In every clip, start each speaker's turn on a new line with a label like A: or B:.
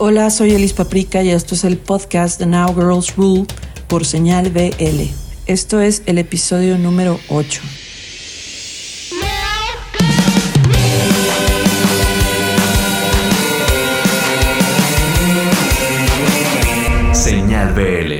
A: Hola, soy Elis Paprika y esto es el podcast The Now Girls Rule por señal BL. Esto es el episodio número 8.
B: Señal BL.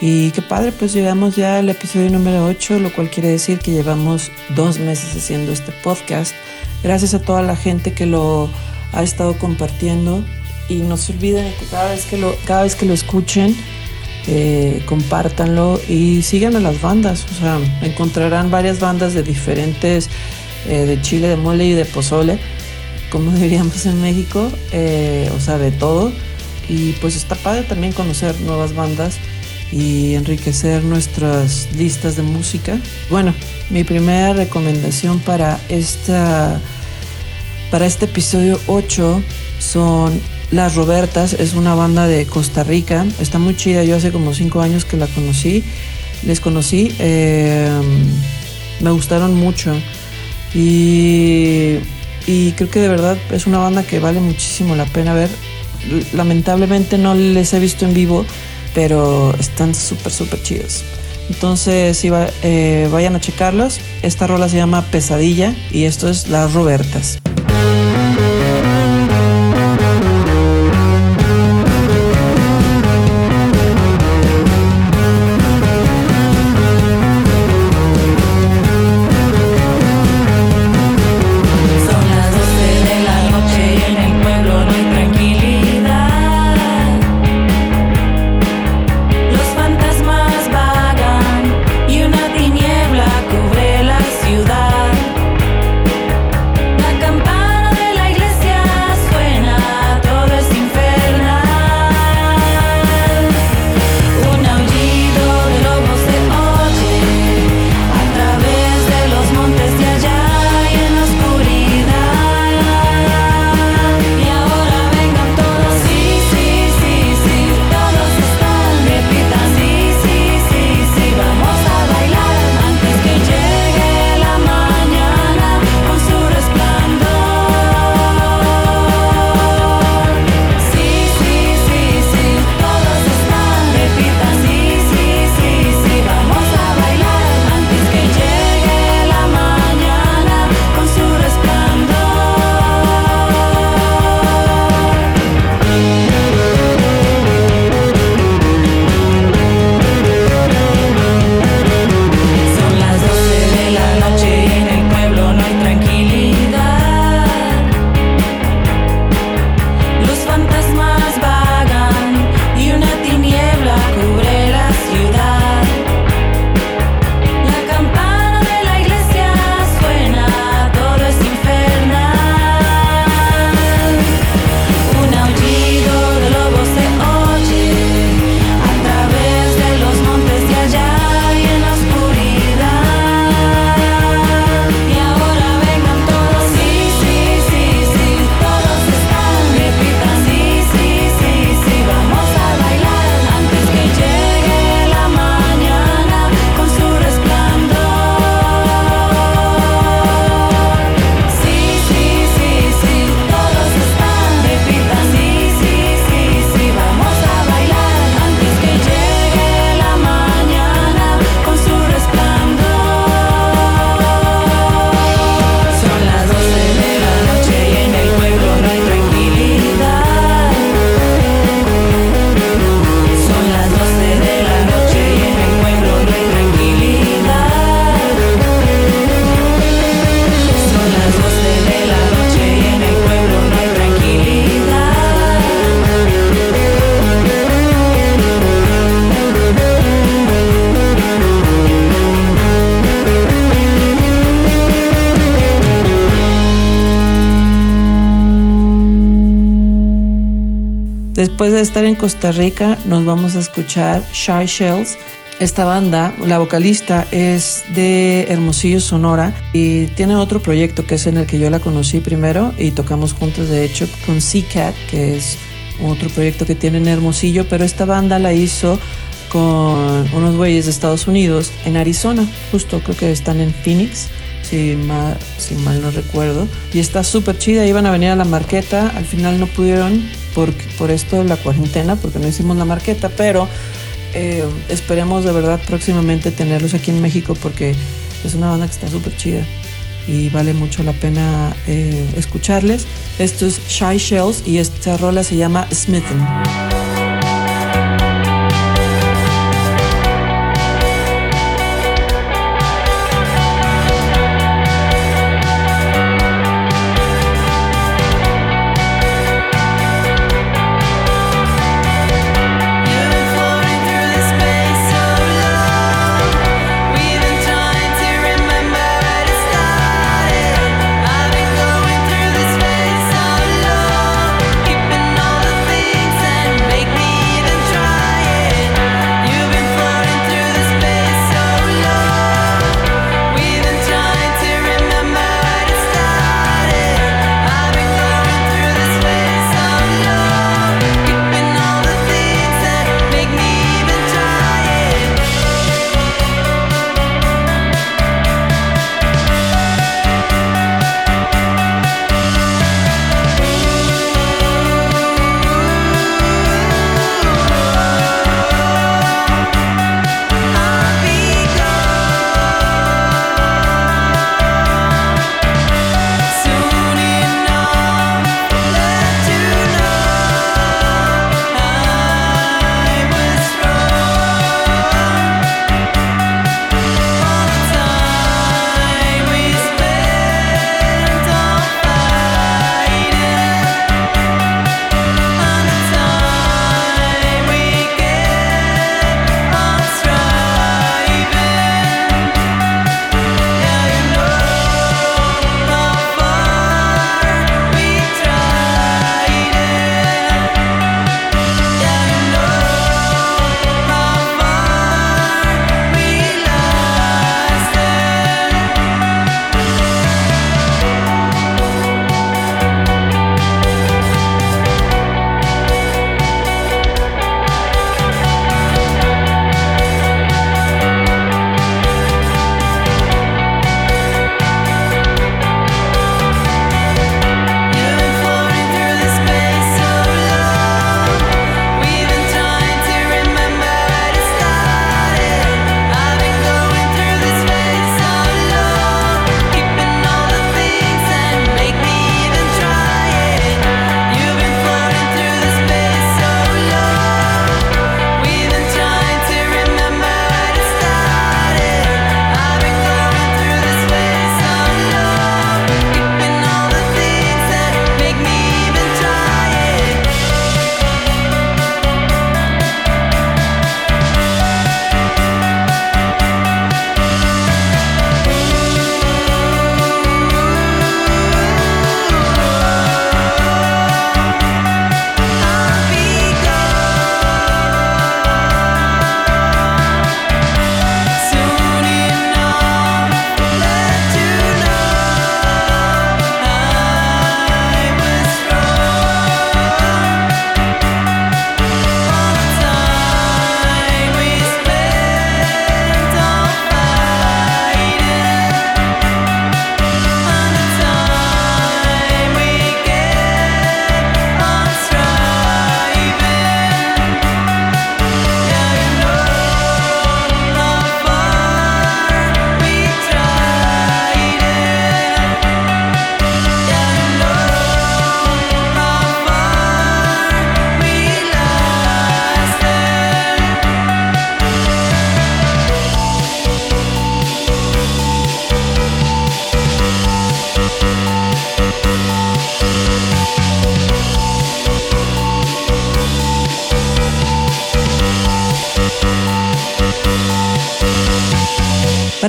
A: Y qué padre, pues llegamos ya al episodio número 8, lo cual quiere decir que llevamos dos meses haciendo este podcast. Gracias a toda la gente que lo ha estado compartiendo y no se olviden que cada vez que lo, cada vez que lo escuchen, eh, compártanlo y sigan a las bandas. O sea, encontrarán varias bandas de diferentes, eh, de chile, de mole y de pozole, como diríamos en México, eh, o sea, de todo. Y pues está padre también conocer nuevas bandas y enriquecer nuestras listas de música. Bueno, mi primera recomendación para esta para este episodio 8 son Las Robertas, es una banda de Costa Rica, está muy chida, yo hace como 5 años que la conocí, les conocí, eh, me gustaron mucho y, y creo que de verdad es una banda que vale muchísimo la pena ver. Lamentablemente no les he visto en vivo, pero están súper, súper chidos. Entonces, si va, eh, vayan a checarlos. Esta rola se llama Pesadilla y esto es Las Robertas. Después de estar en Costa Rica, nos vamos a escuchar Shy Shells. Esta banda, la vocalista es de Hermosillo, Sonora, y tiene otro proyecto que es en el que yo la conocí primero y tocamos juntos, de hecho, con Cat, que es otro proyecto que tiene en Hermosillo, pero esta banda la hizo con unos güeyes de Estados Unidos en Arizona, justo creo que están en Phoenix. Si mal, si mal no recuerdo. Y está súper chida, iban a venir a la marqueta, al final no pudieron por, por esto de la cuarentena, porque no hicimos la marqueta, pero eh, esperemos de verdad próximamente tenerlos aquí en México porque es una banda que está súper chida y vale mucho la pena eh, escucharles. Esto es Shy Shells y esta rola se llama Smithen.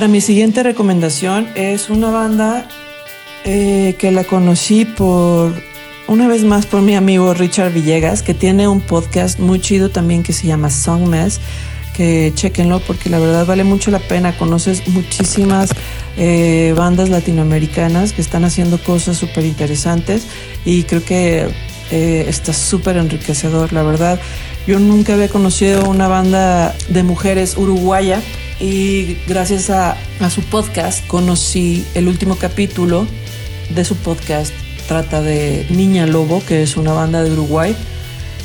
A: Para mi siguiente recomendación es una banda eh, que la conocí por una vez más por mi amigo Richard Villegas, que tiene un podcast muy chido también que se llama Song Mess, que chequenlo porque la verdad vale mucho la pena. Conoces muchísimas eh, bandas latinoamericanas que están haciendo cosas súper interesantes y creo que eh, está súper enriquecedor, la verdad. Yo nunca había conocido una banda de mujeres uruguaya
C: y gracias a, a su podcast conocí el último capítulo de su podcast. Trata de Niña Lobo, que es una banda de Uruguay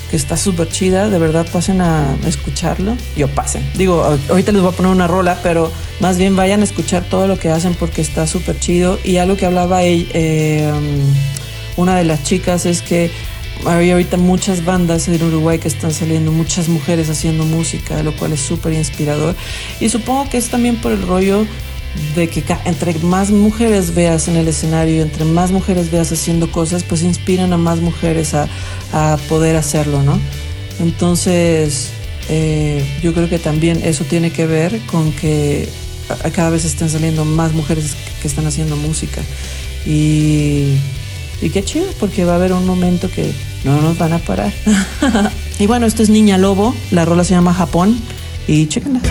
C: que está súper chida. De verdad, pasen a escucharlo. Yo pasen. Digo, ahorita les voy a poner una rola, pero más bien vayan a escuchar todo lo que hacen porque está súper chido. Y algo que hablaba eh, una de las chicas es que hay ahorita muchas bandas en Uruguay que están saliendo, muchas mujeres haciendo música, lo cual es súper inspirador. Y supongo que es también por el rollo de que entre más mujeres veas en el escenario, entre más mujeres veas haciendo cosas, pues inspiran a más mujeres a, a poder hacerlo, ¿no? Entonces, eh, yo creo que también eso tiene que ver con que cada vez están saliendo más mujeres que están haciendo música. Y, y qué chido, porque va a haber un momento que no nos van a parar. y bueno, esto es Niña Lobo, la rola se llama Japón y chéquenla.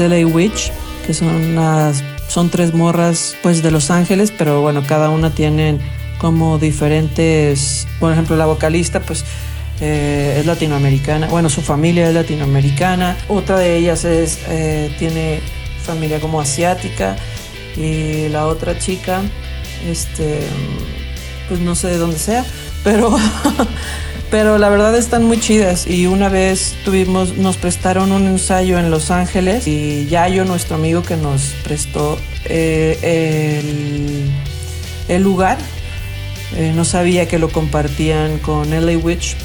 C: Es LA Witch,
D: que son unas, son tres morras pues de Los Ángeles, pero bueno, cada una tienen como diferentes, por ejemplo, la vocalista pues eh, es latinoamericana, bueno, su familia es latinoamericana, otra de ellas es, eh, tiene familia como asiática y la otra chica, este, pues no sé de dónde sea, pero, pero la verdad están muy chidas y una vez tuvimos, nos prestaron un ensayo en Los Ángeles y Yayo, nuestro amigo que nos prestó eh, el, el lugar, eh, no sabía que lo compartían con LA Witch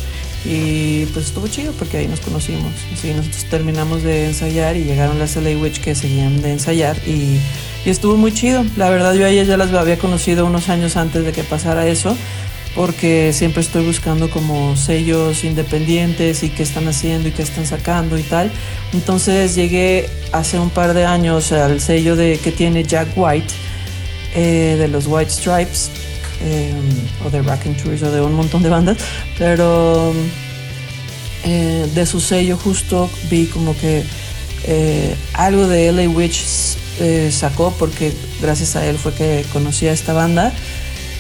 D: y pues estuvo chido porque ahí nos conocimos. Así nosotros terminamos de ensayar y llegaron las LA Witch que seguían de ensayar y, y estuvo muy chido. La verdad yo a ellas ya las había conocido unos años antes de que pasara eso porque siempre estoy buscando como sellos independientes y qué están haciendo y qué están sacando y tal. Entonces llegué hace un par de años al sello de, que tiene Jack White eh, de los White Stripes eh, o de Racking Tours o de un montón de bandas, pero eh, de su sello justo vi como que eh, algo de LA Witch eh, sacó porque gracias a él fue que conocí a esta banda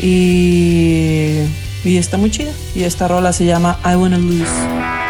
D: y, y está muy chida y esta rola se llama I Wanna Lose.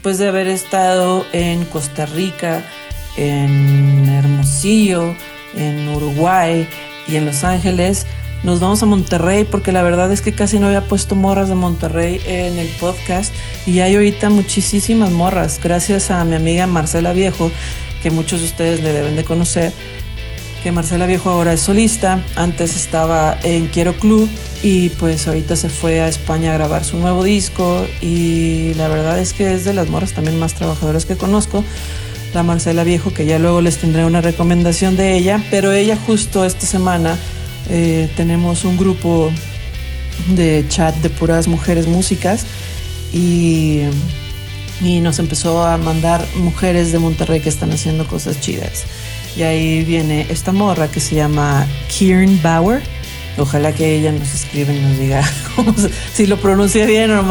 D: Después de haber estado en Costa Rica, en Hermosillo, en Uruguay y en Los Ángeles, nos vamos a Monterrey porque la verdad es que casi no había puesto morras de Monterrey en el podcast y hay ahorita muchísimas morras gracias a mi amiga Marcela Viejo que muchos de ustedes le deben de conocer que Marcela Viejo ahora es solista antes estaba en Quiero Club y pues ahorita se fue a España a grabar su nuevo disco y la verdad es que es de las morras también más trabajadoras que conozco la Marcela Viejo que ya luego les tendré una recomendación de ella pero ella justo esta semana eh, tenemos un grupo de chat de puras mujeres músicas y, y nos empezó a mandar mujeres de Monterrey que están haciendo cosas chidas. Y ahí viene esta morra que se llama Kieran Bauer. Ojalá que ella nos escriba y nos diga si lo pronuncia bien o.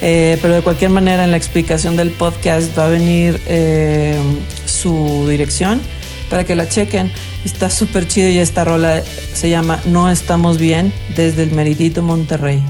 D: Eh, pero de cualquier manera en la explicación del podcast va a venir eh, su dirección para que la chequen. Está súper chido y esta rola se llama No estamos bien desde el Meridito Monterrey.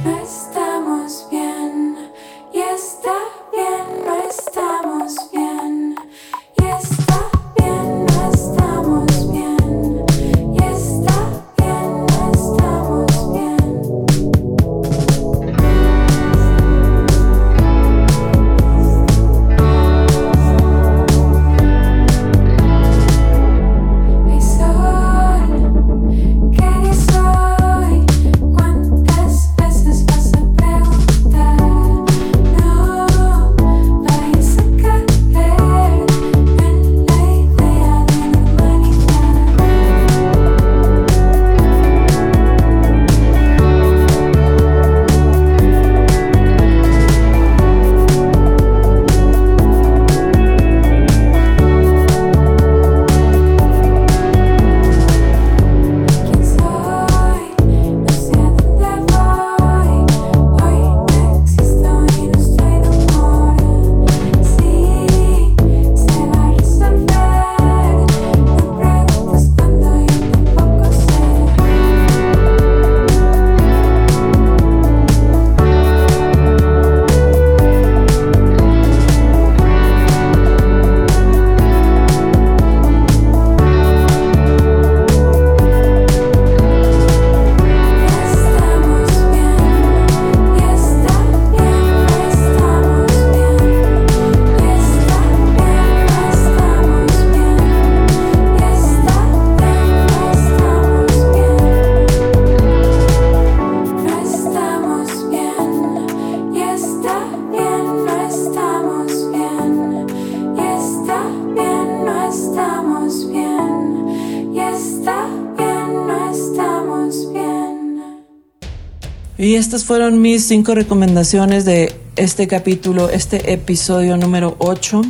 D: Estas fueron mis cinco recomendaciones de este capítulo, este episodio número 8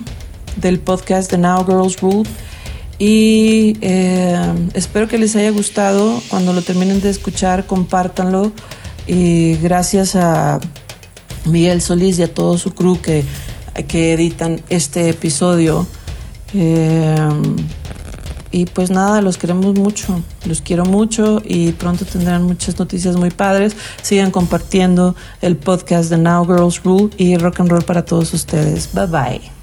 D: del podcast The Now Girls Rule. Y eh, espero que les haya gustado. Cuando lo terminen de escuchar, compártanlo. Y gracias a Miguel Solís y a todo su crew que, que editan este episodio. Eh, y pues nada, los queremos mucho, los quiero mucho y pronto tendrán muchas noticias muy padres. Sigan compartiendo el podcast de Now Girls Rule y rock and roll para todos ustedes. Bye bye.